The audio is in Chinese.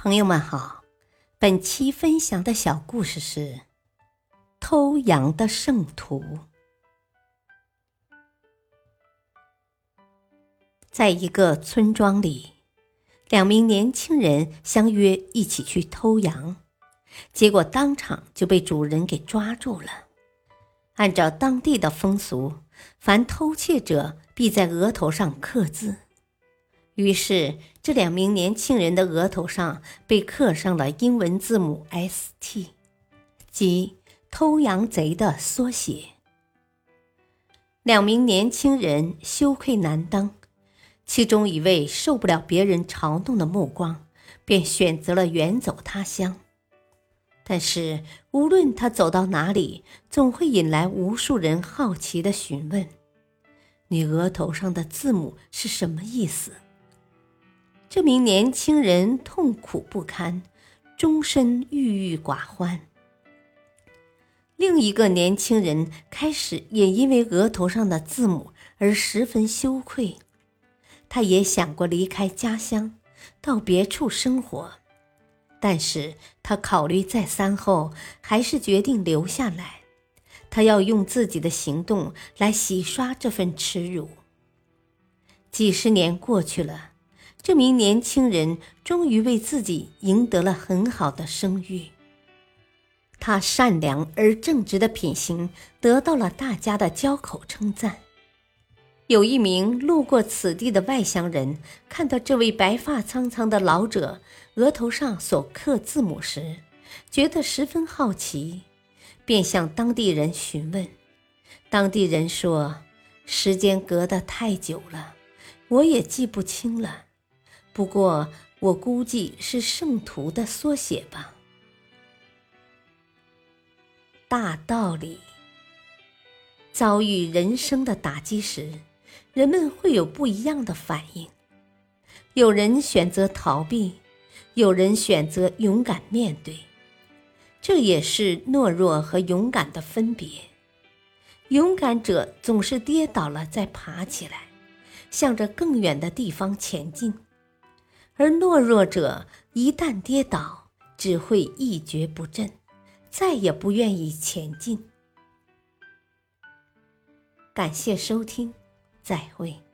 朋友们好，本期分享的小故事是偷羊的圣徒。在一个村庄里，两名年轻人相约一起去偷羊，结果当场就被主人给抓住了。按照当地的风俗，凡偷窃者必在额头上刻字。于是，这两名年轻人的额头上被刻上了英文字母 “S.T.”，即“偷羊贼”的缩写。两名年轻人羞愧难当，其中一位受不了别人嘲弄的目光，便选择了远走他乡。但是，无论他走到哪里，总会引来无数人好奇的询问：“你额头上的字母是什么意思？”这名年轻人痛苦不堪，终身郁郁寡欢。另一个年轻人开始也因为额头上的字母而十分羞愧，他也想过离开家乡，到别处生活，但是他考虑再三后，还是决定留下来。他要用自己的行动来洗刷这份耻辱。几十年过去了。这名年轻人终于为自己赢得了很好的声誉。他善良而正直的品行得到了大家的交口称赞。有一名路过此地的外乡人看到这位白发苍苍的老者额头上所刻字母时，觉得十分好奇，便向当地人询问。当地人说：“时间隔得太久了，我也记不清了。”不过，我估计是圣徒的缩写吧。大道理，遭遇人生的打击时，人们会有不一样的反应。有人选择逃避，有人选择勇敢面对，这也是懦弱和勇敢的分别。勇敢者总是跌倒了再爬起来，向着更远的地方前进。而懦弱者一旦跌倒，只会一蹶不振，再也不愿意前进。感谢收听，再会。